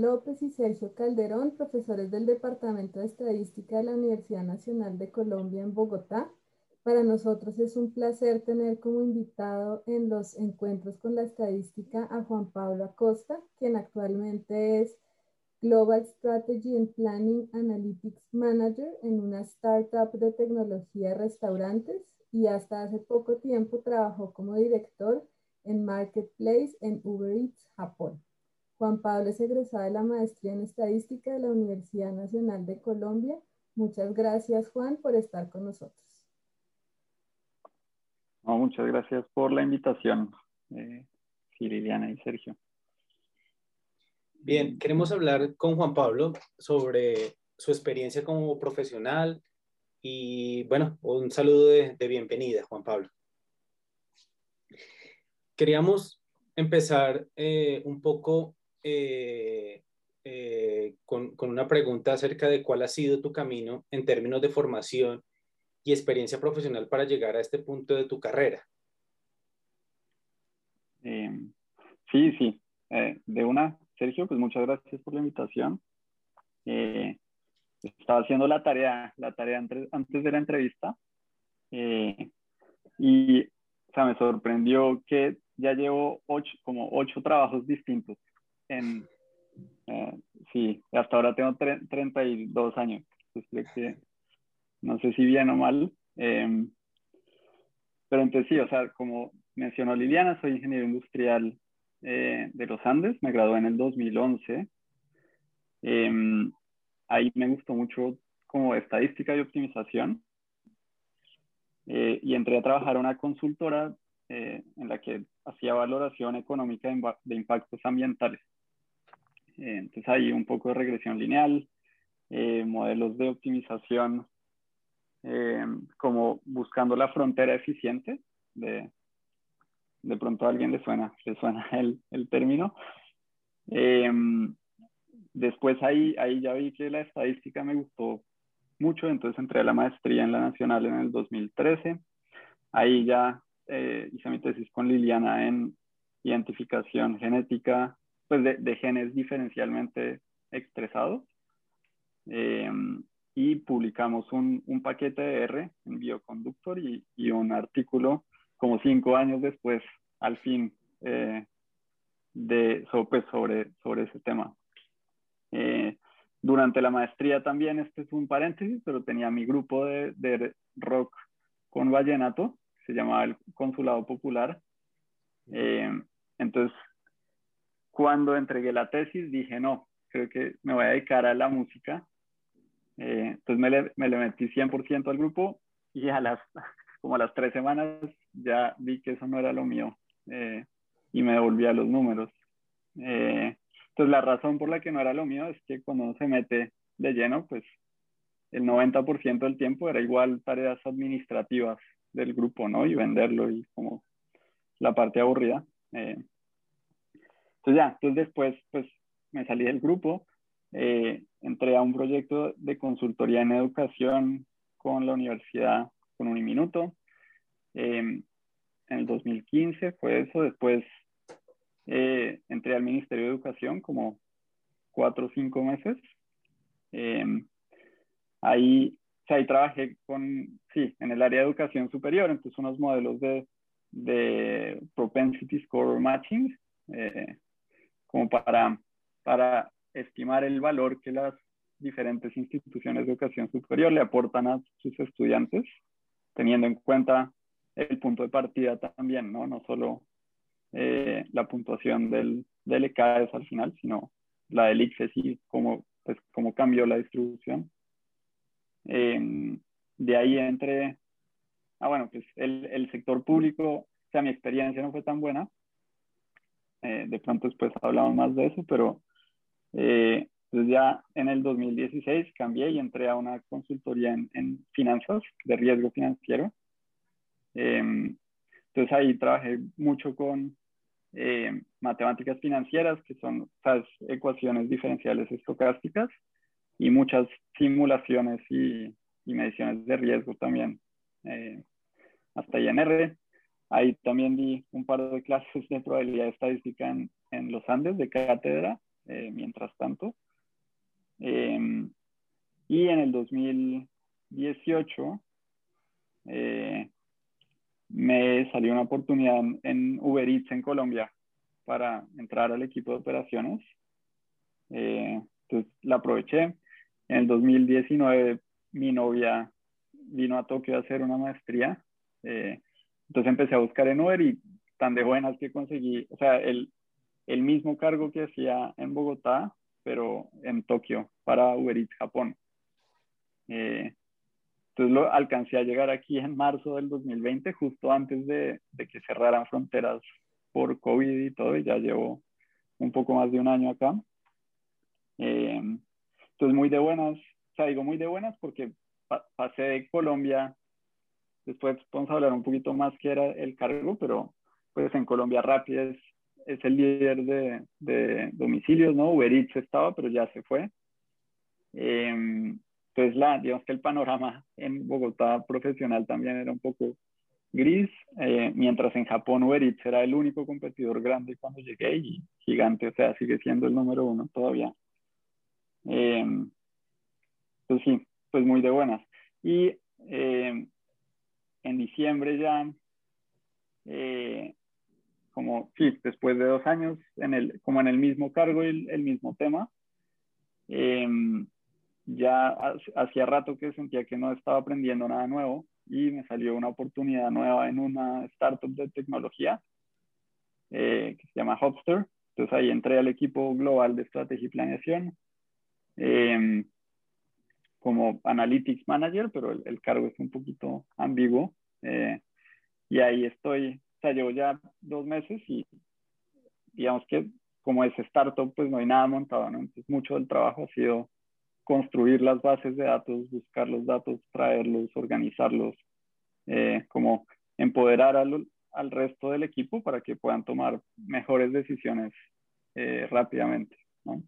López y Sergio Calderón, profesores del Departamento de Estadística de la Universidad Nacional de Colombia en Bogotá. Para nosotros es un placer tener como invitado en los encuentros con la estadística a Juan Pablo Acosta, quien actualmente es Global Strategy and Planning Analytics Manager en una startup de tecnología de restaurantes y hasta hace poco tiempo trabajó como director en Marketplace en Uber Eats, Japón. Juan Pablo es egresado de la maestría en estadística de la Universidad Nacional de Colombia. Muchas gracias, Juan, por estar con nosotros. muchas gracias por la invitación, eh, Liliana y Sergio. Bien, queremos hablar con Juan Pablo sobre su experiencia como profesional y, bueno, un saludo de, de bienvenida, Juan Pablo. Queríamos empezar eh, un poco eh, eh, con, una pregunta acerca de cuál ha sido tu camino en términos de formación y experiencia profesional para llegar a este punto de tu carrera. Em, sí, sí. Eh, de una, Sergio, pues muchas gracias por la invitación. estaba haciendo la tarea, la tarea antes, de la entrevista y me sorprendió que ya llevo ocho, como ocho trabajos distintos en, eh, sí, hasta ahora tengo 32 años. que, no sé si bien o mal. Em, pero entonces sí, o sea, como mencionó Liliana, soy ingeniero industrial eh, de los Andes, me gradué en el 2011. Em, ahí me gustó mucho como estadística y optimización. Eh, y entré a trabajar a una consultora en la que hacía valoración económica de impactos ambientales. Eh, entonces hay un poco de regresión lineal, eh, modelos de optimización, eh, como buscando la frontera eficiente. De, de pronto a alguien le suena, le suena el, el término. después ahí, ahí ya vi que la estadística me gustó mucho, entonces entré a la maestría en la Nacional en el 2013. Ahí ya hice mi tesis con Liliana en identificación genética pues de, genes diferencialmente expresados. Em, y publicamos un, un, paquete de R en Bioconductor y, y, un artículo como cinco años después, al fin, eh, de, pues, sobre, sobre ese tema. Eh, durante la maestría también, este es un paréntesis, pero tenía mi grupo de, de rock con vallenato, se llamaba el Consulado Popular. Eh, entonces, cuando entregué la tesis dije, no, creo que me voy a dedicar a la música. Eh, entonces me le, me le metí 100% al grupo y a las, como a las tres semanas ya vi que eso no era lo mío eh, y me devolví a los números. Eh, entonces la razón por la que no era lo mío es que cuando uno se mete de lleno, pues el 90% del tiempo era igual tareas administrativas del grupo, ¿no? Y venderlo y como la parte aburrida. Eh, entonces ya, entonces después pues me salí del grupo, eh, entré a un proyecto de consultoría en educación con la universidad, con Uniminuto. Eh, en el 2015 fue eso, después eh, entré al Ministerio de Educación como cuatro o cinco meses. ahí, ahí trabajé con, sí, en el área de educación superior, entonces unos modelos de, de propensity score matching, eh, como para, para estimar el valor que las diferentes instituciones de educación superior le aportan a sus estudiantes, teniendo en cuenta el punto de partida también, ¿no? No solo eh, la puntuación del, del ECAES al final, sino la del ICFES y cómo, pues, cómo cambió la distribución. Em, de ahí entre, ah, bueno, pues el, el sector público, o sea, mi experiencia no fue tan buena, eh, de pronto después hablamos más de eso, pero eh, pues ya en el 2016 cambié y entré a una consultoría en, finanzas, de riesgo financiero. Em, entonces ahí trabajé mucho con eh, matemáticas financieras, que son esas ecuaciones diferenciales estocásticas, y muchas simulaciones y, y mediciones de riesgo también, hasta INR. Ahí también di un par de clases de probabilidad estadística en, en los Andes de cátedra. mientras tanto. Em, y en el 2018 me salió una oportunidad en Uber Eats en Colombia para entrar al equipo de operaciones. Eh, entonces la aproveché. En el 2019 mi novia vino a Tokio a hacer una maestría. Eh, entonces empecé a buscar en Uber y tan de buenas que conseguí, o sea, el, el mismo cargo que hacía en Bogotá, pero en Tokio para Uber Eats Japón. Eh, entonces lo alcancé a llegar aquí en marzo del 2020, justo antes de, de, que cerraran fronteras por COVID y todo, y ya llevo un poco más de un año acá. Eh, entonces muy de buenas, o sea, digo muy de buenas porque pasé de Colombia, después vamos a hablar un poquito más que era el cargo, pero pues en Colombia Rappi es, es el líder de, de, domicilios, ¿no? Uber Eats estaba, pero ya se fue. Eh, entonces, la, digamos que el panorama en Bogotá profesional también era un poco gris, eh, mientras en Japón Uber Eats era el único competidor grande cuando llegué y gigante, o sea, sigue siendo el número uno todavía. Eh, pues sí, pues muy de buenas. Y eh, en diciembre ya, como sí, después de dos años, en el, como en el mismo cargo y el, el mismo tema, ya hacía rato que sentía que no estaba aprendiendo nada nuevo y me salió una oportunidad nueva en una startup de tecnología eh, que se llama Hopster. Entonces ahí entré al equipo global de estrategia y planeación em, como Analytics Manager, pero el, cargo es un poquito ambiguo. Eh, y ahí estoy, o sea, llevo ya dos meses y digamos que como es startup, pues no hay nada montado, ¿no? Entonces mucho del trabajo ha sido construir las bases de datos, buscar los datos, traerlos, organizarlos, eh, como empoderar al, al, resto del equipo para que puedan tomar mejores decisiones eh, rápidamente. ¿no?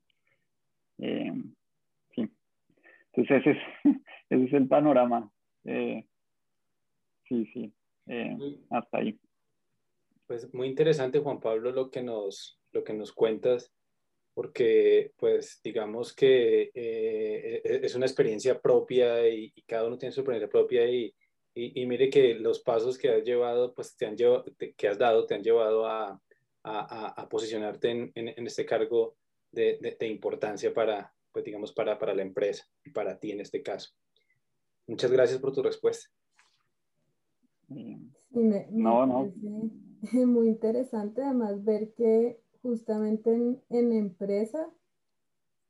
Eh. Entonces ese es, ese es el panorama. sí, sí, hasta ahí. Pues muy interesante, Juan Pablo, lo que nos, lo que nos cuentas porque pues digamos que eh, e-, es una experiencia propia y, cada uno tiene su experiencia propia y, y, mire que los pasos que has llevado, pues te han llevado, que has dado, te han llevado a, a, a posicionarte en, en, este cargo de, de, importancia para, pues digamos, para, para la empresa y para ti en este caso. Muchas gracias por tu respuesta. no, no. Muy interesante además ver que justamente en, en empresa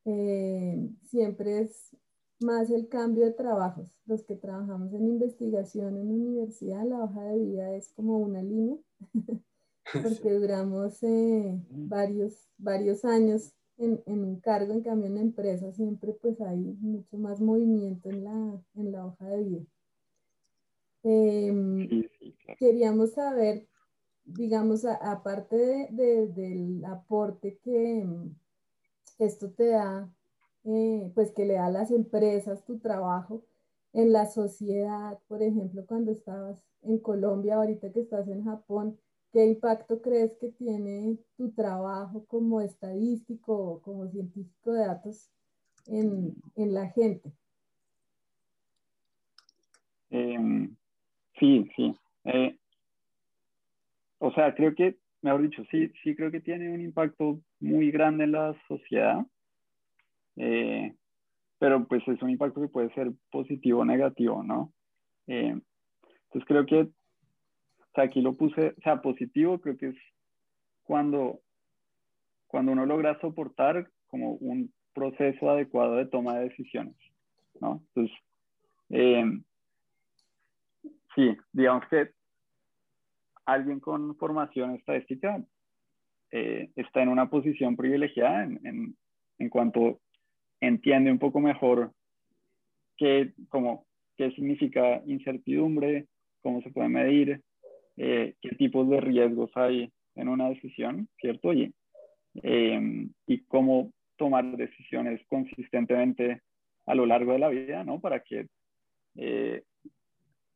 eh, siempre es más el cambio de trabajos. Los que trabajamos en investigación en universidad, la hoja de vida es como una línea, porque duramos eh, varios, varios años en, en, un cargo, en cambio en empresa siempre pues hay mucho más movimiento en la, en la hoja de vida. Em, queríamos saber digamos, aparte del aporte que mm, esto te da, eh, pues que le da a las empresas tu trabajo en la sociedad, por ejemplo, cuando estabas en Colombia, ahorita que estás en Japón, ¿qué impacto crees que tiene tu trabajo como estadístico o como científico de datos en, la gente? Em, sí, sí. Eh, o sea, creo que, mejor dicho, sí, sí creo que tiene un impacto muy grande en la sociedad, eh, pero pues es un impacto que puede ser positivo o negativo, ¿no? Eh, entonces creo que, o sea, aquí lo puse, o sea, positivo creo que es cuando, cuando uno logra soportar como un proceso adecuado de toma de decisiones, ¿no? Entonces, eh, sí, digamos que alguien con formación estadística eh, está en una posición privilegiada en, en, cuanto entiende un poco mejor qué, como, qué significa incertidumbre, cómo se puede medir, eh, qué tipos de riesgos hay en una decisión, ¿cierto? Y, em, y cómo tomar decisiones consistentemente a lo largo de la vida, ¿no? Para que eh,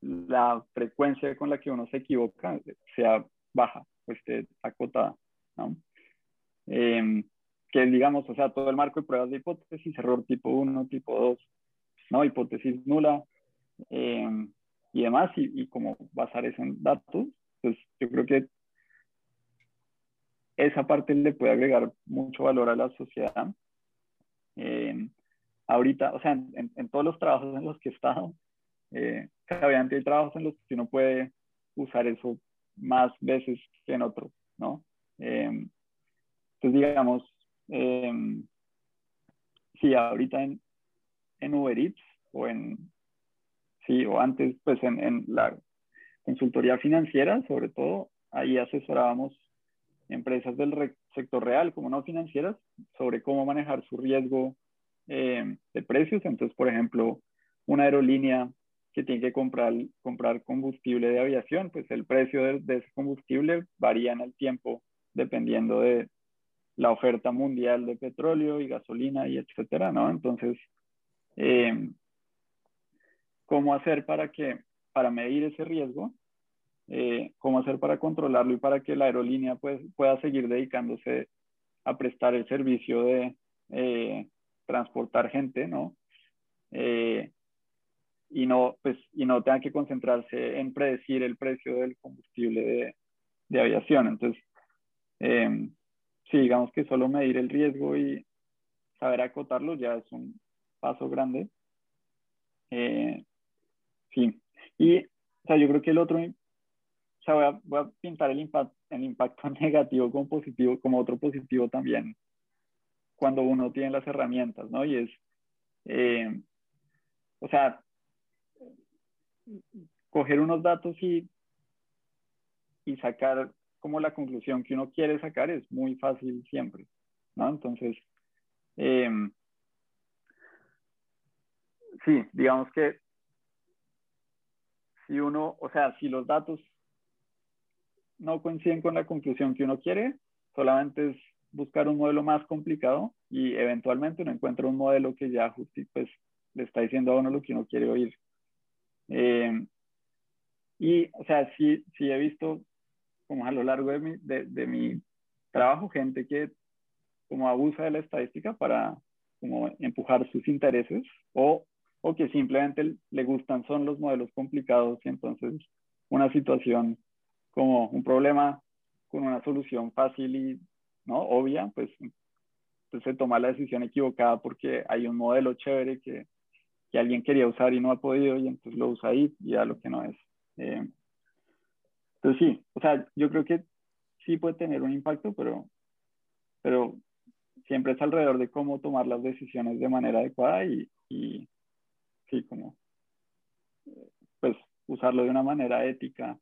la frecuencia con la que uno se equivoca sea baja esté acotada. ¿no? Em, que digamos, o sea, todo el marco de pruebas de hipótesis, error tipo 1, tipo 2, ¿no? Hipótesis nula eh, y demás, y, y como basar eso en datos, pues yo creo que esa parte le puede agregar mucho valor a la sociedad. Eh, ahorita, o sea, en, en, todos los trabajos en los que he estado, eh, obviamente hay trabajos en los que uno puede usar eso más veces que en otros, ¿no? Eh, entonces, digamos, eh, sí, ahorita en, en Uber Eats o en, sí, o antes, pues en, en la consultoría financiera, sobre todo, ahí asesorábamos empresas del sector real como no financieras sobre cómo manejar su riesgo eh, de precios. Entonces, por ejemplo, una aerolínea que tiene que comprar, comprar combustible de aviación, pues el precio de, de, ese combustible varía en el tiempo dependiendo de la oferta mundial de petróleo y gasolina y etcétera, ¿no? Entonces, eh, ¿cómo hacer para que, para medir ese riesgo? Eh, ¿Cómo hacer para controlarlo y para que la aerolínea pues, pueda seguir dedicándose a prestar el servicio de eh, transportar gente, ¿no? Eh, y no, pues, y no tenga que concentrarse en predecir el precio del combustible de, de aviación. Entonces, eh, sí, digamos que solo medir el riesgo y saber acotarlo ya es un paso grande. Eh, sí, y o sea, yo creo que el otro, o sea, voy a, voy a pintar el, impact, el impacto negativo como positivo, como otro positivo también, cuando uno tiene las herramientas, ¿no? Y es, eh, o sea, coger unos datos y, y sacar como la conclusión que uno quiere sacar es muy fácil siempre, ¿no? Entonces, eh, sí, digamos que si uno, o sea, si los datos no coinciden con la conclusión que uno quiere, solamente es buscar un modelo más complicado y eventualmente uno encuentra un modelo que ya pues, le está diciendo a uno lo que uno quiere oír. Eh, y, o sea, sí, sí he visto como a lo largo de mi, de, de mi trabajo gente que como abusa de la estadística para como empujar sus intereses o, o que simplemente le gustan son los modelos complicados y entonces una situación como un problema con una solución fácil y no obvia pues, pues se toma la decisión equivocada porque hay un modelo chévere que, que alguien quería usar y no ha podido y entonces lo usa ahí y a lo que no es. Eh, entonces sí, o sea, yo creo que sí puede tener un impacto, pero, pero siempre es alrededor de cómo tomar las decisiones de manera adecuada y, y sí, como, pues, usarlo de una manera ética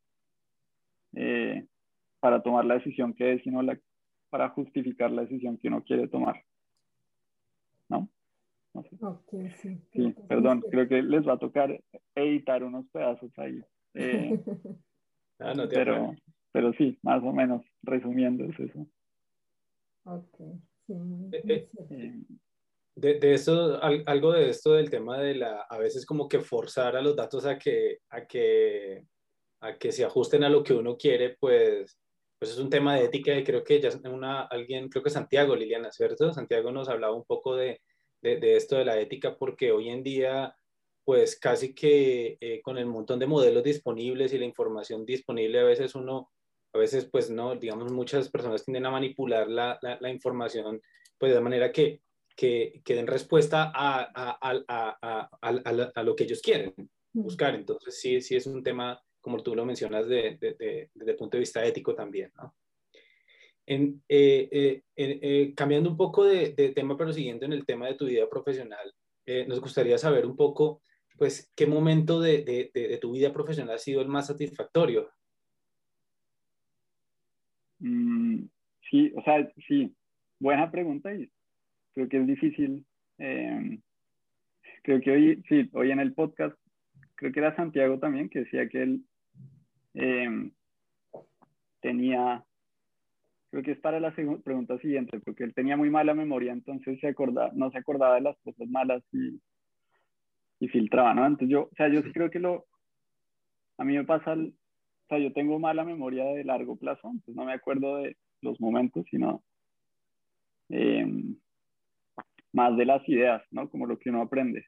eh, para tomar la decisión que es, sino la, para justificar la decisión que uno quiere tomar. ¿No? no sé. Okay, sí, sí, perdón, creo que les va a tocar editar unos pedazos ahí. Eh, Ah, no te pero, pero sí, más o menos, resumiendo es eso. Ok, sí, muy, Eh, eh. De, de al- algo de esto del tema de la, a veces como que forzar a los datos a que, a que, a que se ajusten a lo que uno quiere, pues, pues es un tema de ética y creo que ya una, alguien, creo que Santiago, Liliana, ¿cierto? Santiago nos hablaba un poco de, de, de esto de la ética porque hoy en día, pues casi que eh, con el montón de modelos disponibles y la información disponible, a veces uno, a veces pues no, digamos, muchas personas tienden a manipular la, la, la información, pues de manera que que, que den respuesta a, a, a, a, a, lo que ellos quieren buscar. Entonces, sí, sí es un tema, como tú lo mencionas, de, de, de, desde el punto de vista ético también. ¿no? En, eh, eh, eh, cambiando un poco de, tema, pero siguiendo en el tema de tu vida profesional, eh, nos gustaría saber un poco, pues, qué momento de, tu vida profesional ha sido el más satisfactorio. Mm, sí, o sea, sí, buena pregunta y creo que es difícil. Eh, creo que hoy, sí, hoy en el podcast, creo que era Santiago también que decía que él eh, tenía, creo que es para la pregunta siguiente, porque él tenía muy mala memoria, entonces se acordaba, no se acordaba de las cosas malas y, y filtraba, ¿no? Entonces yo, o sea, yo sí creo que lo, a mí me pasa, el, o sea, yo tengo mala memoria de largo plazo, entonces no me acuerdo de los momentos, sino em, más de las ideas, ¿no? Como lo que uno aprende.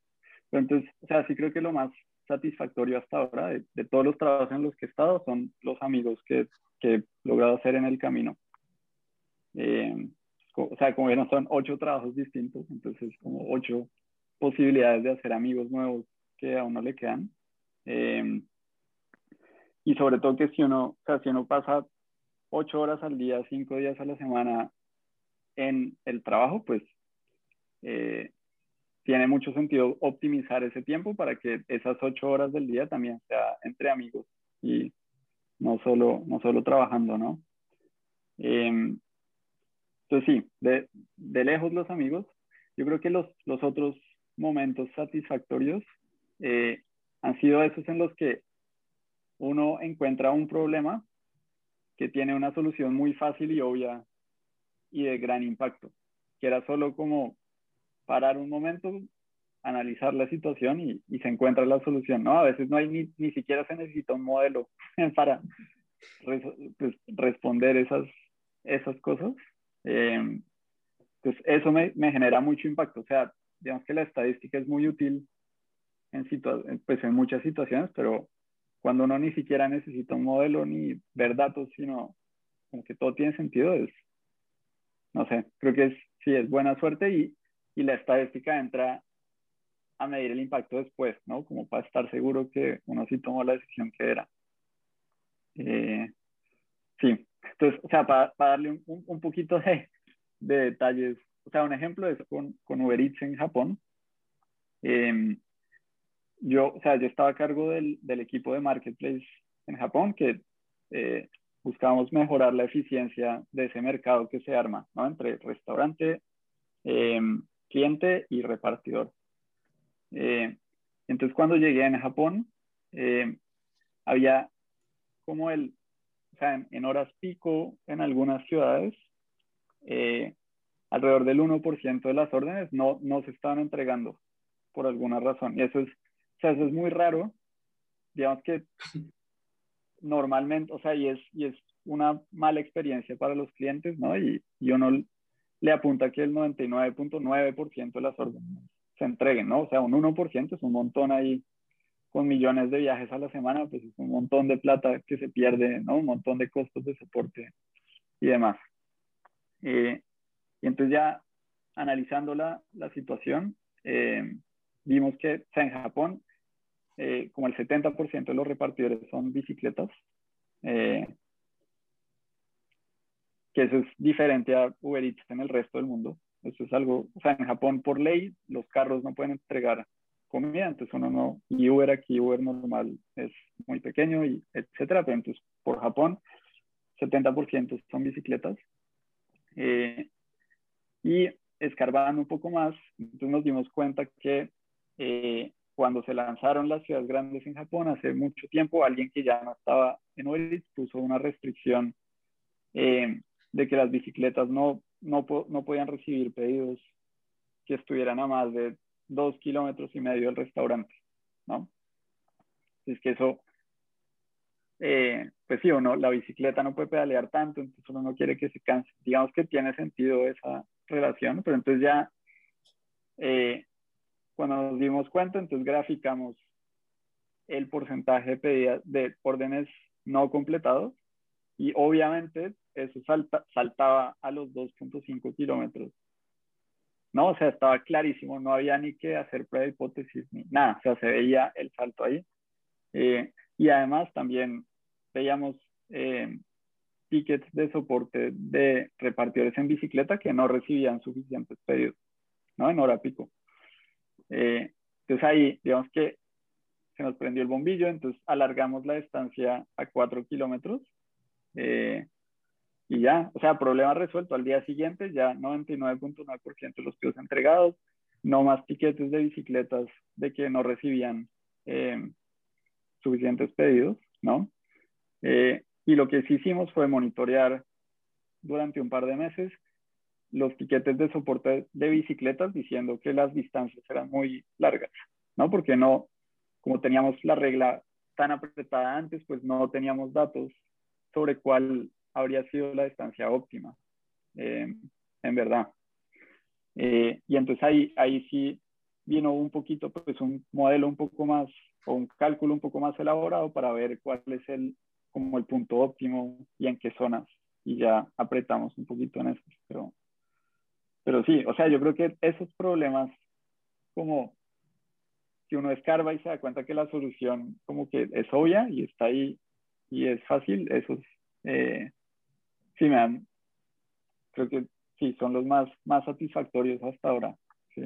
Pero entonces, o sea, sí creo que lo más satisfactorio hasta ahora de, todos los trabajos en los que he estado son los amigos que, que he logrado hacer en el camino. Em, o sea, como vieron, son ocho trabajos distintos, entonces como ocho posibilidades de hacer amigos nuevos que a uno le quedan. Em, y sobre todo que si uno, o sea, si uno pasa ocho horas al día, cinco días a la semana en el trabajo, pues eh, tiene mucho sentido optimizar ese tiempo para que esas ocho horas del día también sea entre amigos y no solo, no solo trabajando, ¿no? Em, entonces sí, de, lejos los amigos. Yo creo que los, los otros momentos satisfactorios eh, han sido esos en los que uno encuentra un problema que tiene una solución muy fácil y obvia y de gran impacto, que era solo como parar un momento, analizar la situación y, y se encuentra la solución, ¿no? A veces no hay ni, ni siquiera se necesita un modelo para pues, responder esas, esas cosas. Eh, pues eso me, me, genera mucho impacto, o sea, digamos que la estadística es muy útil en, pues en muchas situaciones, pero cuando uno ni siquiera necesita un modelo ni ver datos, sino como que todo tiene sentido, es, no sé, creo que es, sí, es buena suerte y, y la estadística entra a medir el impacto después, ¿no? Como para estar seguro que uno sí tomó la decisión que era. Eh, sí, entonces, o sea, para, darle un, un, poquito de, de, detalles, o sea, un ejemplo es con, con Uber Eats en Japón. Eh, yo, o sea, yo estaba a cargo del, del equipo de Marketplace en Japón que eh, buscábamos mejorar la eficiencia de ese mercado que se arma, ¿no? Entre restaurante, eh, cliente y repartidor. Eh, entonces, cuando llegué en Japón, había como el, o sea, en, horas pico en algunas ciudades, alrededor del 1% de las órdenes no, no se estaban entregando por alguna razón. Y eso es o sea, eso es muy raro. Digamos que normalmente, o sea, y es, y es una mala experiencia para los clientes, ¿no? Y, y uno le apunta que el 99.9% de las órdenes se entreguen, ¿no? O sea, un 1% es un montón ahí con millones de viajes a la semana, pues es un montón de plata que se pierde, ¿no? Un montón de costos de soporte y demás. Eh, y entonces ya analizando la, la situación, eh, vimos que o sea, en Japón eh, como el 70% de los repartidores son bicicletas, eh, que eso es diferente a Uber Eats en el resto del mundo. Eso es algo, o sea, en Japón por ley los carros no pueden entregar comida, entonces uno no, y Uber aquí, Uber normal es muy pequeño, y etcétera, pero entonces por Japón 70% son bicicletas. Eh, y escarbando un poco más, entonces nos dimos cuenta que cuando se lanzaron las ciudades grandes en Japón hace mucho tiempo, alguien que ya no estaba en Uber puso una restricción eh, de que las bicicletas no, no, no, podían recibir pedidos que estuvieran a más de dos kilómetros y medio del restaurante, ¿no? Es que eso, eh, pues sí o no, la bicicleta no puede pedalear tanto, entonces uno no quiere que se canse. Digamos que tiene sentido esa relación, pero entonces ya eh, cuando nos dimos cuenta, entonces graficamos el porcentaje de pedidas de órdenes no completados y obviamente eso saltaba a los 2.5 kilómetros. No, o sea, estaba clarísimo, no había ni que hacer prueba de hipótesis ni nada, o sea, se veía el salto ahí. Eh, y además también veíamos eh, tickets de soporte de repartidores en bicicleta que no recibían suficientes pedidos, ¿no? En hora pico. Eh, entonces ahí, digamos que se nos prendió el bombillo, entonces alargamos la distancia a 4 kilómetros eh, y ya, o sea, problema resuelto. Al día siguiente ya 99.9% de los pedidos entregados, no más tiquetes de bicicletas de que no recibían eh, suficientes pedidos, ¿no? y lo que hicimos fue monitorear durante un par de meses los tiquetes de soporte de bicicletas diciendo que las distancias eran muy largas, ¿no? Porque no, como teníamos la regla tan apretada antes, pues no teníamos datos sobre cuál habría sido la distancia óptima, eh, en verdad. Eh, y entonces ahí, ahí sí vino un poquito, pues un modelo un poco más, o un cálculo un poco más elaborado para ver cuál es el, como el punto óptimo y en qué zonas. Y ya apretamos un poquito en eso. Pero, pero sí, o sea, yo creo que esos problemas, como que uno escarba y se da cuenta que la solución como que es obvia y está ahí y es fácil, esos eh, sí me dan, creo que sí, son los más, más satisfactorios hasta ahora. Sí.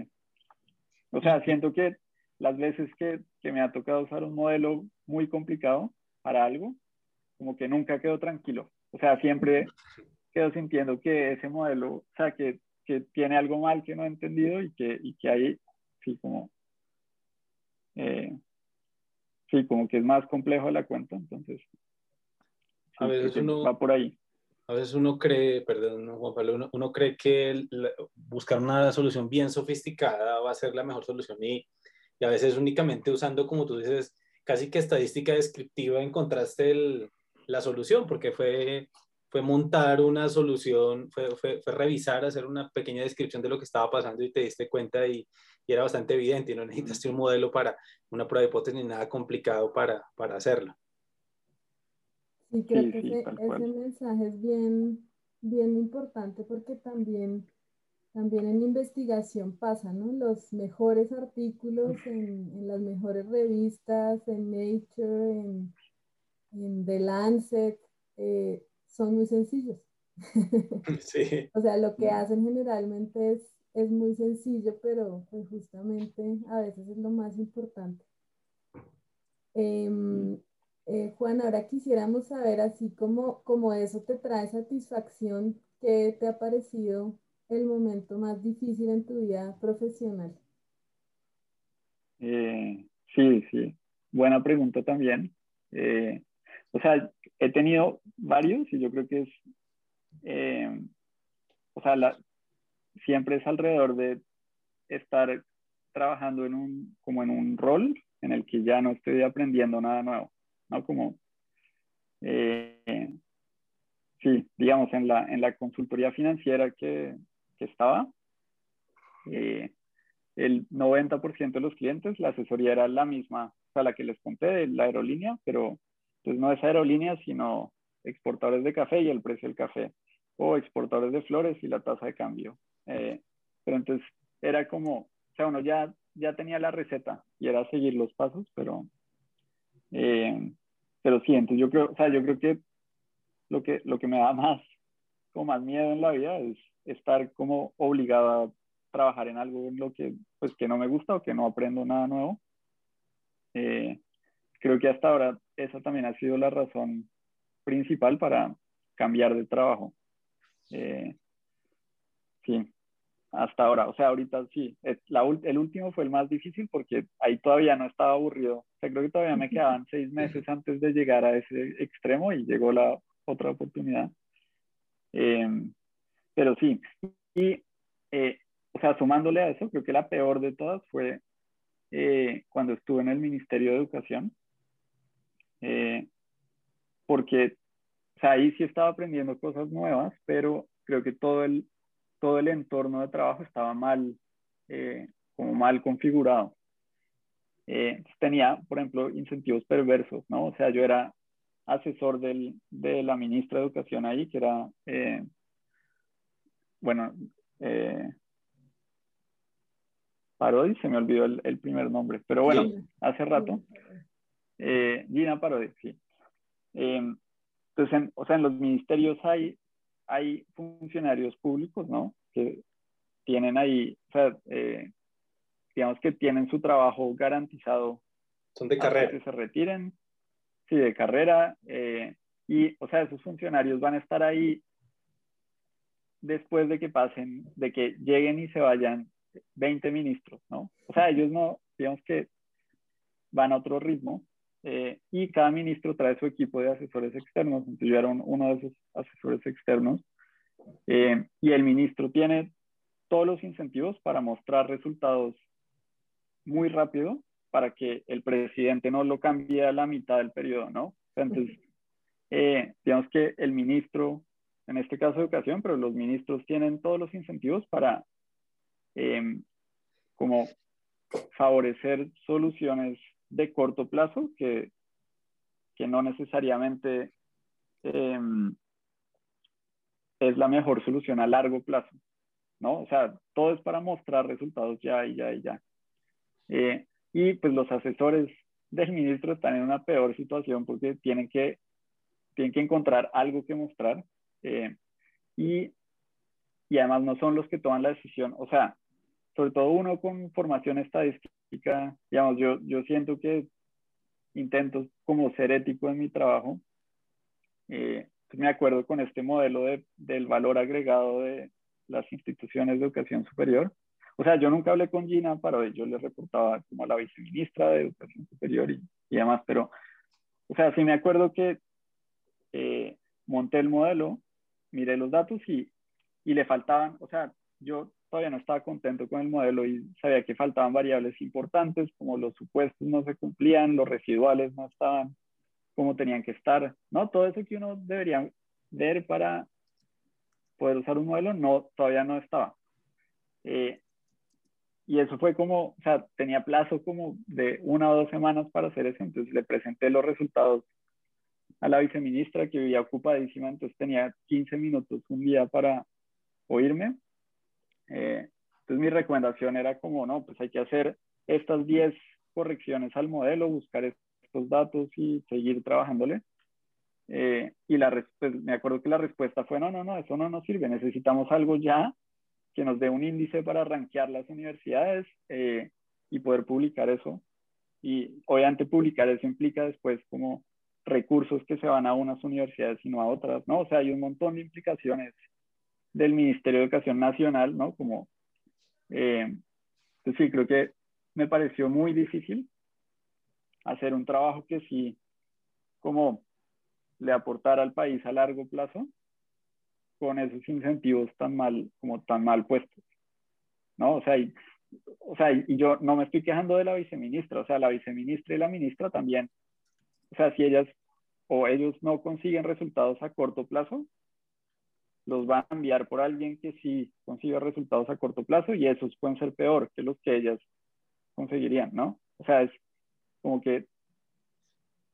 O sea, siento que las veces que, que me ha tocado usar un modelo muy complicado para algo, como que nunca quedo tranquilo. O sea, siempre quedo sintiendo que ese modelo, o sea, que, que tiene algo mal que no he entendido y que, y que hay, sí, como, eh, sí, como que es más complejo la cuenta, entonces, a veces uno va por ahí. A veces uno cree, perdón, Juan Pablo, uno, cree que buscar una solución bien sofisticada va a ser la mejor solución y, y, a veces únicamente usando, como tú dices, casi que estadística descriptiva encontraste el, la solución, porque fue, fue montar una solución, fue, fue, fue, revisar, hacer una pequeña descripción de lo que estaba pasando y te diste cuenta y, y era bastante evidente y no necesitaste un modelo para una prueba de hipótesis ni nada complicado para, para hacerlo. Sí, creo que ese, mensaje es bien, bien importante porque también, también en investigación pasa, ¿no? Los mejores artículos en, en las mejores revistas, en Nature, en, en The Lancet, eh, son muy sencillos. Sí. o sea, lo que hacen generalmente es, es muy sencillo, pero pues justamente a veces es lo más importante. Eh, eh, Juan, ahora quisiéramos saber, así como, eso te trae satisfacción, ¿qué te ha parecido el momento más difícil en tu vida profesional? Eh, sí, sí, buena pregunta también. Eh, o sea, he tenido varios y yo creo que es, o sea, siempre es alrededor de estar trabajando en un, como en un rol en el que ya no estoy aprendiendo nada nuevo. ¿No? Como, eh, sí, digamos, en la, en la consultoría financiera que, que estaba, eh, el 90% de los clientes, la asesoría era la misma, o sea, la que les conté de la aerolínea, pero pues no es aerolínea, sino exportadores de café y el precio del café, o exportadores de flores y la tasa de cambio. Eh, pero entonces era como, o sea, uno ya, ya tenía la receta y era seguir los pasos, pero eh, pero sí, entonces yo creo, o sea, yo creo que lo que, lo que me da más, como más miedo en la vida es estar como obligado a trabajar en algo en lo que, pues, que no me gusta o que no aprendo nada nuevo. Eh, creo que hasta ahora esa también ha sido la razón principal para cambiar de trabajo. Eh, sí, hasta ahora. O sea, ahorita sí, el último fue el más difícil porque ahí todavía no estaba aburrido. O sea, creo que todavía me quedaban seis meses antes de llegar a ese extremo y llegó la otra oportunidad. Em, pero sí, y, eh, o sea, sumándole a eso, creo que la peor de todas fue eh, cuando estuve en el Ministerio de Educación, eh, porque o sea, ahí sí estaba aprendiendo cosas nuevas, pero creo que todo el todo el entorno de trabajo estaba mal, eh, como mal configurado. Eh, tenía, por ejemplo, incentivos perversos, ¿no? O sea, yo era asesor del, de la ministra de Educación ahí, que era, eh, bueno, Parodi, se me olvidó el, primer nombre, pero bueno, hace rato. Gina Parodi, sí. entonces, o sea, en los ministerios hay hay funcionarios públicos, ¿no? Que tienen ahí, o sea, eh, digamos que tienen su trabajo garantizado. Son de carrera. Que se retiren, sí, de carrera. Eh, y, o sea, esos funcionarios van a estar ahí después de que pasen, de que lleguen y se vayan 20 ministros, ¿no? O sea, ellos no, digamos que van a otro ritmo eh, y cada ministro trae su equipo de asesores externos. Entonces yo era uno de esos asesores externos. Eh, y el ministro tiene todos los incentivos para mostrar resultados muy rápido para que el presidente no lo cambie a la mitad del periodo, ¿no? Entonces, eh, digamos que el ministro, en este caso de educación, pero los ministros tienen todos los incentivos para em, como favorecer soluciones de corto plazo que, que no necesariamente em, es la mejor solución a largo plazo, ¿no? O sea, todo es para mostrar resultados ya y ya y ya. Eh, y pues los asesores del ministro están en una peor situación porque tienen que, tienen que encontrar algo que mostrar eh, y, y además no son los que toman la decisión. O sea, sobre todo uno con formación estadística, digamos, yo, yo siento que intento como ser ético en mi trabajo. Eh, pues me acuerdo con este modelo de, del valor agregado de las instituciones de educación superior. O sea, yo nunca hablé con Gina para yo le reportaba como a la viceministra de Educación Superior y, y demás, pero, o sea, sí me acuerdo que eh, monté el modelo, miré los datos y, y le faltaban, o sea, yo todavía no estaba contento con el modelo y sabía que faltaban variables importantes, como los supuestos no se cumplían, los residuales no estaban como tenían que estar, ¿no? Todo eso que uno debería ver para poder usar un modelo, no, todavía no estaba. Eh, y eso fue como, o sea, tenía plazo como de una o dos semanas para hacer eso, entonces le presenté los resultados a la viceministra que vivía ocupadísima, entonces tenía 15 minutos un día para oírme eh, entonces mi recomendación era como, no, pues hay que hacer estas 10 correcciones al modelo, buscar estos datos y seguir trabajándole. Eh, y la pues, me acuerdo que la respuesta fue, no, no, no, eso no nos sirve, necesitamos algo ya que nos dé un índice para rankear las universidades eh, y poder publicar eso. Y obviamente publicar eso implica después como recursos que se van a unas universidades y no a otras, ¿no? O sea, hay un montón de implicaciones del Ministerio de Educación Nacional, ¿no? Como, eh, pues sí, creo que me pareció muy difícil hacer un trabajo que sí, como le aportara al país a largo plazo con esos incentivos tan mal, como tan mal puestos, ¿no? O sea, o sea, y yo no me estoy quejando de la viceministra, o sea, la viceministra y la ministra también, o sea, si ellas o ellos no consiguen resultados a corto plazo, los van a enviar por alguien que sí consiga resultados a corto plazo y esos pueden ser peor que los que ellas conseguirían, ¿no? O sea, es como que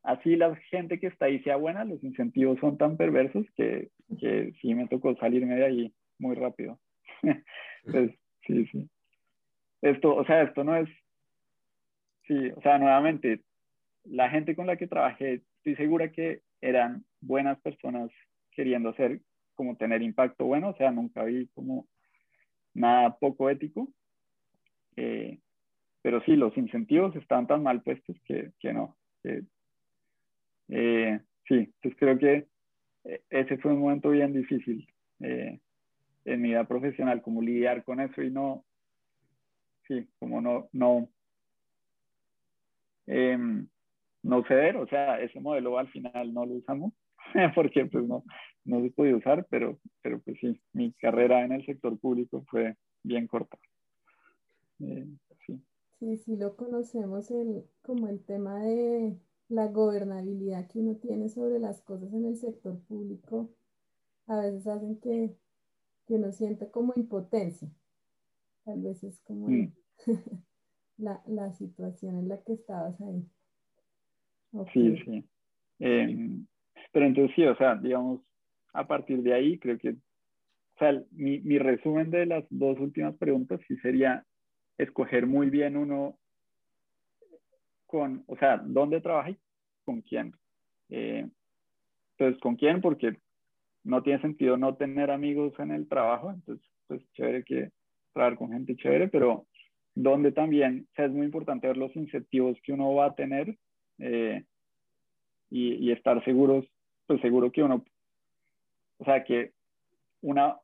así la gente que está ahí sea buena, los incentivos son tan perversos que, que sí me tocó salirme de ahí muy rápido. pues, sí, sí. Esto, o sea, esto no es, sí, o sea, nuevamente, la gente con la que trabajé, estoy segura que eran buenas personas queriendo hacer como tener impacto bueno, o sea, nunca vi como nada poco ético. Eh, pero sí, los incentivos están tan mal puestos que, que no. Eh, sí, entonces creo que eh, ese fue un momento bien difícil en mi vida profesional, como lidiar con eso y no, sí, como no, no, em, no ceder, o sea, ese modelo al final no lo usamos porque pues no, no se podía usar, pero, pero pues sí, mi carrera en el sector público fue bien corta. Eh, sí. sí, lo conocemos el, como el tema de la gobernabilidad que uno tiene sobre las cosas en el sector público, a veces hacen que, que uno sienta como impotencia. Tal vez es como mm. la, la, situación en la que estabas ahí. Sí, sí. Em, pero entonces sí, o sea, digamos, a partir de ahí, creo que, o sea, mi, mi resumen de las dos últimas preguntas sí sería escoger muy bien uno con, o sea, dónde trabaja y con quién. Eh, entonces, ¿con quién? Porque no tiene sentido no tener amigos en el trabajo, entonces, pues chévere que trabajar con gente chévere, pero donde también o sea, es muy importante ver los incentivos que uno va a tener eh, y, y, estar seguros, pues seguro que uno o sea que una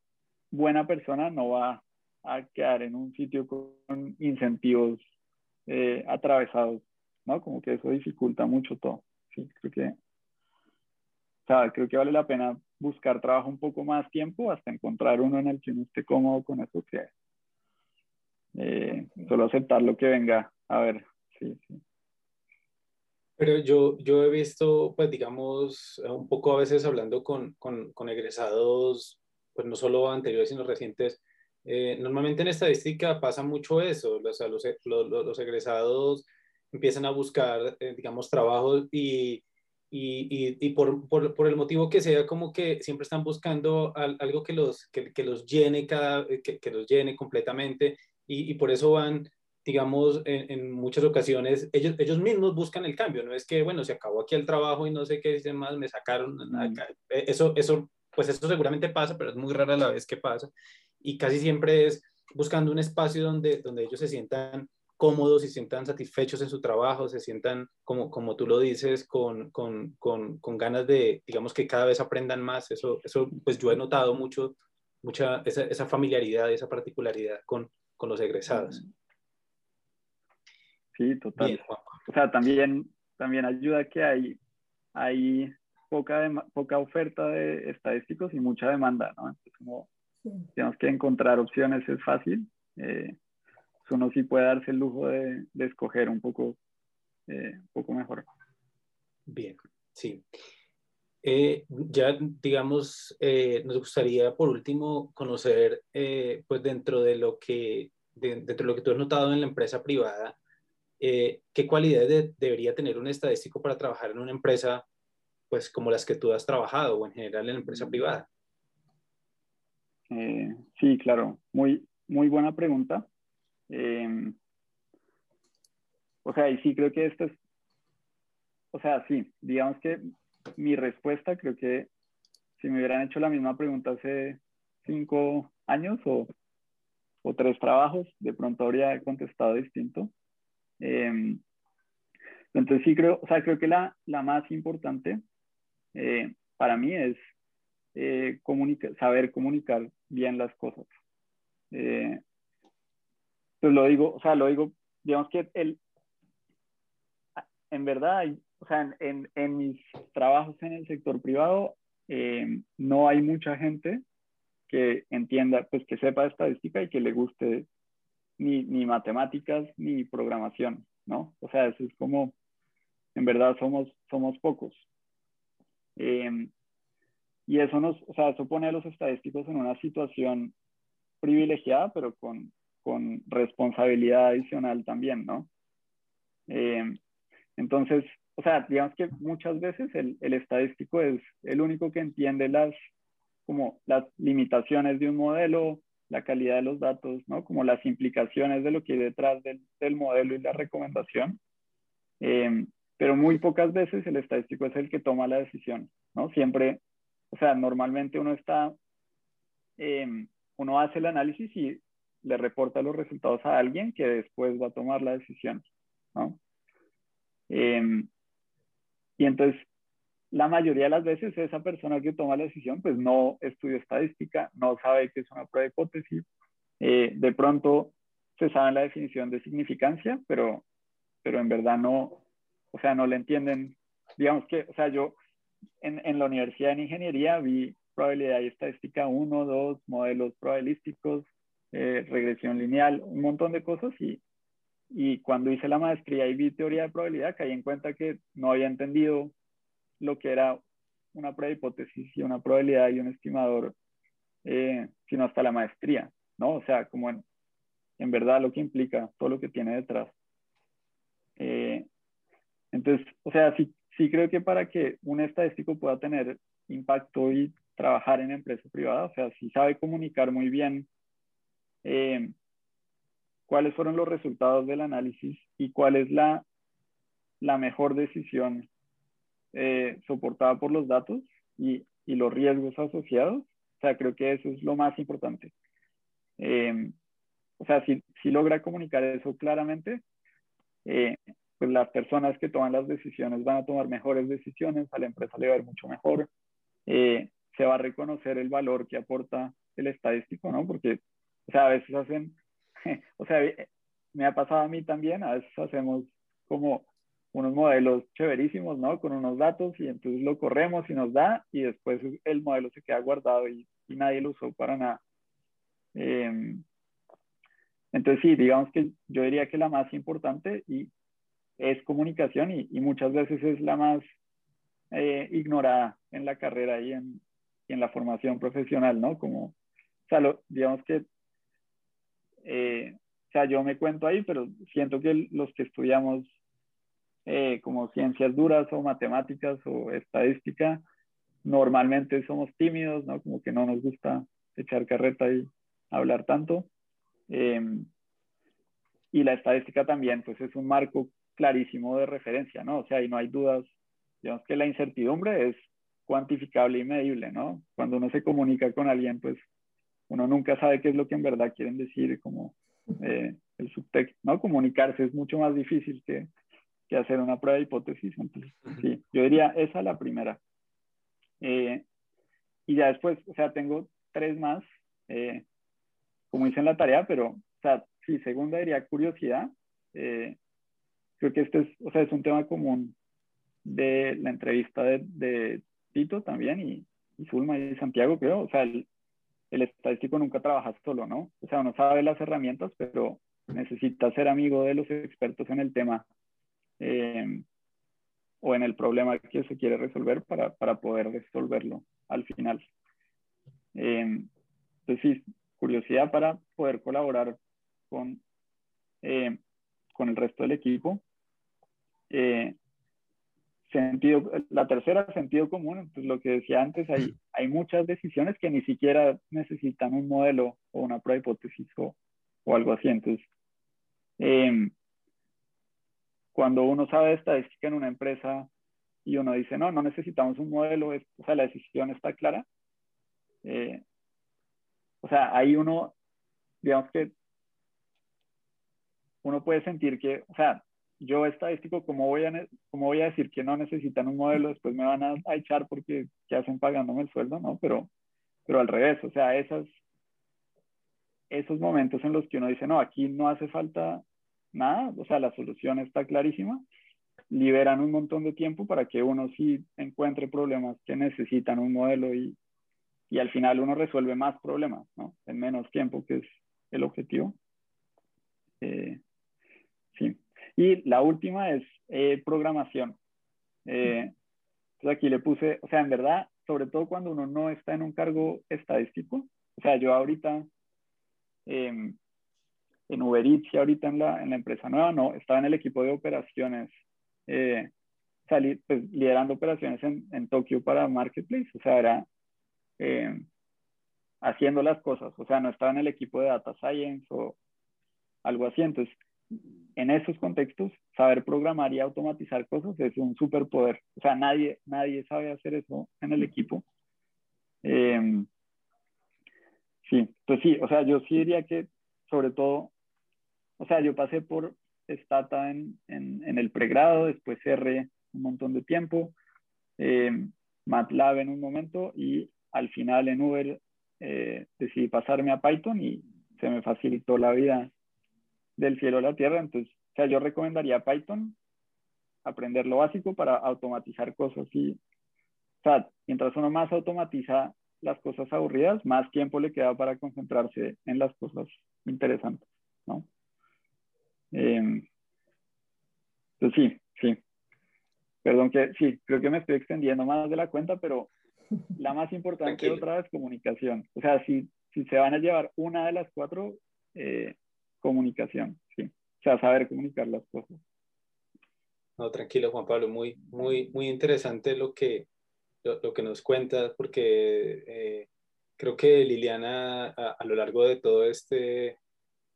buena persona no va a quedar en un sitio con incentivos eh, atravesados, ¿no? Como que eso dificulta mucho todo. Sí, creo que, o sea, creo que vale la pena buscar trabajo un poco más tiempo hasta encontrar uno en el que uno esté cómodo con eso que eh, solo aceptar lo que venga. A ver, sí, sí. Pero yo, yo he visto, pues digamos, un poco a veces hablando con, con, egresados, pues no solo anteriores, sino recientes, Eh, normalmente en estadística pasa mucho eso, los, los, los, egresados empiezan a buscar, eh, digamos, trabajos y, y, y, por, por, por, el motivo que sea, como que siempre están buscando algo que los, que, que los llene cada, que, que, los llene completamente y, por eso van, digamos, en, en, muchas ocasiones, ellos, ellos mismos buscan el cambio, no es que, bueno, se acabó aquí el trabajo y no sé qué dicen más, me sacaron, mm. eso, eso, pues eso seguramente pasa, pero es muy rara la vez que pasa y casi siempre es buscando un espacio donde, donde ellos se sientan cómodos y se sientan satisfechos en su trabajo, se sientan, como, como tú lo dices, con, con, con, con, ganas de, digamos, que cada vez aprendan más. Eso, eso pues yo he notado mucho, mucha esa, esa familiaridad, esa particularidad con, con los egresados. Sí, total. o sea, también, también ayuda que hay, hay poca, poca oferta de estadísticos y mucha demanda, ¿no? como Digamos que encontrar opciones es fácil. Eh, uno sí puede darse el lujo de, de escoger un poco, eh, un poco mejor. Bien, sí. Eh, ya, digamos, eh, nos gustaría por último conocer, pues dentro de lo que, dentro de lo que tú has notado en la empresa privada, qué cualidades debería tener un estadístico para trabajar en una empresa, pues como las que tú has trabajado o en general en la empresa privada. Eh, sí, claro, muy, muy buena pregunta. Eh, o sea, y sí creo que esto es, o sea, sí, digamos que mi respuesta creo que si me hubieran hecho la misma pregunta hace cinco años o, o tres trabajos, de pronto habría contestado distinto. Eh, entonces sí creo, o sea, creo que la, la más importante para mí es eh, saber comunicar bien las cosas. Eh, pues lo digo, o sea, lo digo, digamos que el, en verdad, o sea, en, en, mis trabajos en el sector privado, eh, no hay mucha gente que entienda, pues que sepa estadística y que le guste ni, ni matemáticas ni programación, ¿no? O sea, eso es como, en verdad somos, somos pocos. Eh, y eso nos, o sea, eso pone a los estadísticos en una situación privilegiada, pero con, con responsabilidad adicional también, ¿no? Eh, entonces, o sea, digamos que muchas veces el, el, estadístico es el único que entiende las, como las limitaciones de un modelo, la calidad de los datos, ¿no? Como las implicaciones de lo que hay detrás del, del modelo y la recomendación. Eh, pero muy pocas veces el estadístico es el que toma la decisión, ¿no? Siempre o sea, normalmente uno está, em, uno hace el análisis y le reporta los resultados a alguien que después va a tomar la decisión, ¿no? Em, y entonces, la mayoría de las veces esa persona que toma la decisión, pues no estudia estadística, no sabe qué es una prueba de hipótesis, eh, de pronto se sabe la definición de significancia, pero, pero en verdad no, o sea, no le entienden, digamos que, o sea, yo en, en, la Universidad de Ingeniería vi probabilidad y estadística 1, 2, modelos probabilísticos, eh, regresión lineal, un montón de cosas y, y cuando hice la maestría y vi teoría de probabilidad caí en cuenta que no había entendido lo que era una prueba de hipótesis y una probabilidad y un estimador, eh, sino hasta la maestría, ¿no? O sea, como en, en, verdad lo que implica, todo lo que tiene detrás. Eh, entonces, o sea, si, sí creo que para que un estadístico pueda tener impacto y trabajar en empresa privada, o sea, si sabe comunicar muy bien eh, cuáles fueron los resultados del análisis y cuál es la, la mejor decisión eh, soportada por los datos y, y, los riesgos asociados. O sea, creo que eso es lo más importante. Eh, o sea, si, si, logra comunicar eso claramente, pues las personas que toman las decisiones van a tomar mejores decisiones, a la empresa le va a ir mucho mejor, eh, se va a reconocer el valor que aporta el estadístico, ¿no? Porque, o sea, a veces hacen, o sea, eh, me ha pasado a mí también, a veces hacemos como unos modelos chéverísimos, ¿no? Con unos datos y entonces lo corremos y nos da y después el modelo se queda guardado y, y nadie lo usó para nada. Eh, entonces sí, digamos que yo diría que la más importante y es comunicación y, y muchas veces es la más eh, ignorada en la carrera y en, en, la formación profesional, ¿no? Como, o sea, lo, digamos que eh, o sea, yo me cuento ahí, pero siento que los que estudiamos eh, como ciencias duras o matemáticas o estadística, normalmente somos tímidos, ¿no? Como que no nos gusta echar carreta y hablar tanto. Em, y la estadística también, pues es un marco clarísimo de referencia, ¿no? O sea, ahí no hay dudas. Digamos que la incertidumbre es cuantificable y medible, ¿no? Cuando uno se comunica con alguien, pues uno nunca sabe qué es lo que en verdad quieren decir, como eh, el subtexto, ¿no? Comunicarse es mucho más difícil que, que hacer una prueba de hipótesis. Entonces, sí, yo diría esa es la primera. Eh, y ya después, o sea, tengo tres más, eh, como hice en la tarea, pero, o sea, sí, segunda diría curiosidad. Eh, creo que este es, o sea, es un tema común de la entrevista de, de Tito también y, y Zulma y Santiago, creo. O sea, el, el estadístico nunca trabaja solo, ¿no? O sea, uno sabe las herramientas, pero necesita ser amigo de los expertos en el tema eh, o en el problema que se quiere resolver para, para poder resolverlo al final. Eh, entonces, sí, curiosidad para poder colaborar con, eh, con el resto del equipo. sentido, la tercera, sentido común, pues lo que decía antes, hay, hay muchas decisiones que ni siquiera necesitan un modelo o una prueba hipótesis o, o algo así. Entonces, eh, cuando uno sabe estadística en una empresa y uno dice, no, no necesitamos un modelo, o sea, la decisión está clara, eh, o sea, ahí uno, digamos que uno puede sentir que, o sea, yo estadístico, ¿cómo voy a, cómo voy a decir que no necesitan un modelo? Después me van a, echar porque ya hacen pagándome el sueldo, ¿no? Pero, pero al revés, o sea, esas, esos momentos en los que uno dice, no, aquí no hace falta nada, o sea, la solución está clarísima, liberan un montón de tiempo para que uno sí encuentre problemas que necesitan un modelo y, y al final uno resuelve más problemas, ¿no? En menos tiempo, que es el objetivo. Eh, sí. Y la última es eh, programación. Eh, entonces aquí le puse, o sea, en verdad, sobre todo cuando uno no está en un cargo estadístico, o sea, yo ahorita em, en Uber Eats y ahorita en la, en la empresa nueva, no, estaba en el equipo de operaciones, eh, salí, pues, liderando operaciones en, en, Tokio para Marketplace, o sea, era eh, haciendo las cosas, o sea, no estaba en el equipo de Data Science o algo así, entonces, en esos contextos, saber programar y automatizar cosas es un superpoder, o sea, nadie, nadie sabe hacer eso en el equipo. Eh, sí, pues sí, o sea, yo sí diría que sobre todo o sea, yo pasé por Stata en, en, el pregrado, después R un montón de tiempo, eh, MATLAB en un momento y al final en Uber eh, decidí pasarme a Python y se me facilitó la vida del cielo a la tierra. Entonces, o sea, yo recomendaría Python, aprender lo básico para automatizar cosas y, o sea, mientras uno más automatiza las cosas aburridas, más tiempo le queda para concentrarse en las cosas interesantes, ¿no? Eh, pues sí, sí. Perdón que sí, creo que me estoy extendiendo más de la cuenta, pero la más importante otra vez comunicación. O sea, si, si se van a llevar una de las cuatro, eh, comunicación, sí. O sea, saber comunicar las cosas. No, tranquilo, Juan Pablo, muy, muy, muy interesante lo que, lo, que nos cuentas, porque eh, creo que Liliana, a, lo largo de todo este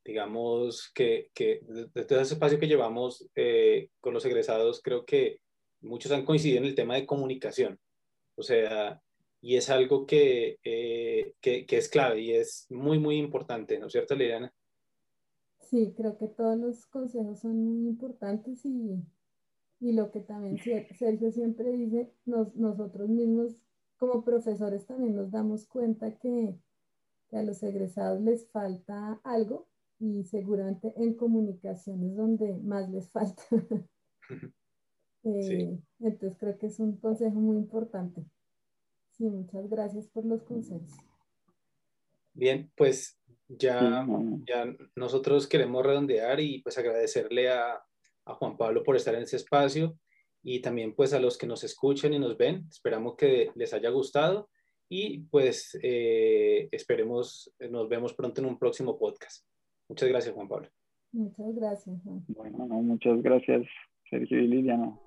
digamos que, que desde ese espacio que llevamos eh, con los egresados, creo que muchos han coincidido en el tema de comunicación. O sea, y es algo que, eh, que, que, es clave y es muy, muy importante, ¿no es cierto, Liliana? Sí, creo que todos los consejos son muy importantes y, y lo que también Sergio siempre dice, nos, nosotros mismos como profesores también nos damos cuenta que, que a los egresados les falta algo y seguramente en comunicación es donde más les falta. Eh, entonces creo que es un consejo muy importante. Sí, muchas gracias por los consejos. Bien, pues ya, ya nosotros queremos redondear y pues agradecerle a, a Juan Pablo por estar en ese espacio y también pues a los que nos escuchan y nos ven. Esperamos que les haya gustado y pues eh, esperemos, nos vemos pronto en un próximo podcast. Muchas gracias, Juan Pablo. Muchas gracias, Juan. Bueno, muchas gracias, Sergio y Liliana.